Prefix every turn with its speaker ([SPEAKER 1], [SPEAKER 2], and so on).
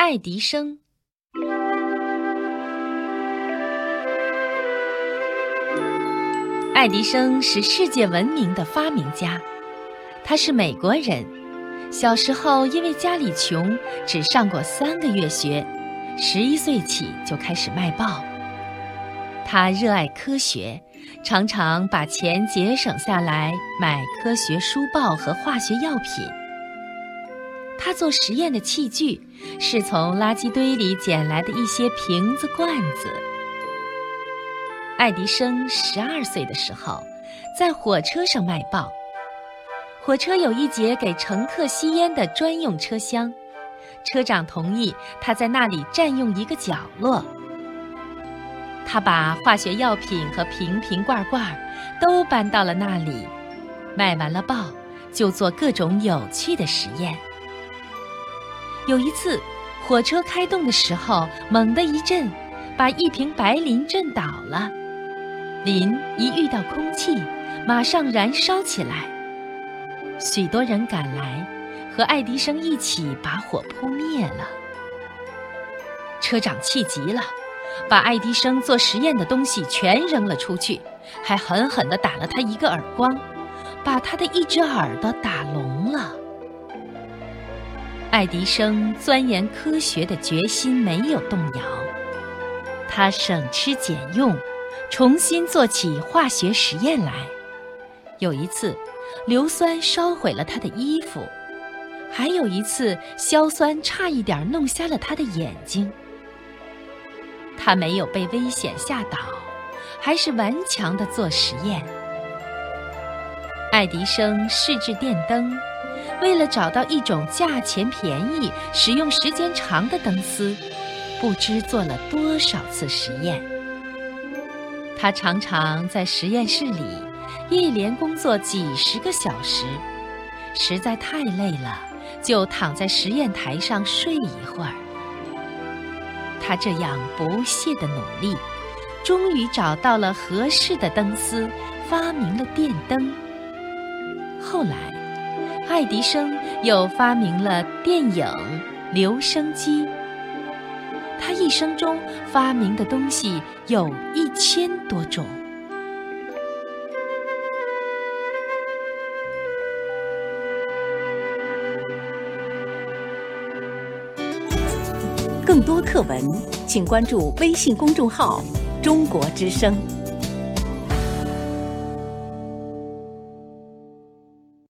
[SPEAKER 1] 爱迪生。爱迪生是世界闻名的发明家，他是美国人。小时候因为家里穷，只上过三个月学，十一岁起就开始卖报。他热爱科学，常常把钱节省下来买科学书报和化学药品。他做实验的器具是从垃圾堆里捡来的一些瓶子、罐子。爱迪生十二岁的时候，在火车上卖报。火车有一节给乘客吸烟的专用车厢，车长同意他在那里占用一个角落。他把化学药品和瓶瓶罐罐都搬到了那里，卖完了报，就做各种有趣的实验。有一次，火车开动的时候，猛地一震，把一瓶白磷震倒了。磷一遇到空气，马上燃烧起来。许多人赶来，和爱迪生一起把火扑灭了。车长气极了。把爱迪生做实验的东西全扔了出去，还狠狠地打了他一个耳光，把他的一只耳朵打聋了。爱迪生钻研科学的决心没有动摇，他省吃俭用，重新做起化学实验来。有一次，硫酸烧毁了他的衣服；还有一次，硝酸差一点弄瞎了他的眼睛。他没有被危险吓倒，还是顽强地做实验。爱迪生试制电灯，为了找到一种价钱便宜、使用时间长的灯丝，不知做了多少次实验。他常常在实验室里一连工作几十个小时，实在太累了，就躺在实验台上睡一会儿。他这样不懈的努力，终于找到了合适的灯丝，发明了电灯。后来，爱迪生又发明了电影、留声机。他一生中发明的东西有一千多种。
[SPEAKER 2] 更多课文，请关注微信公众号“中国之声”。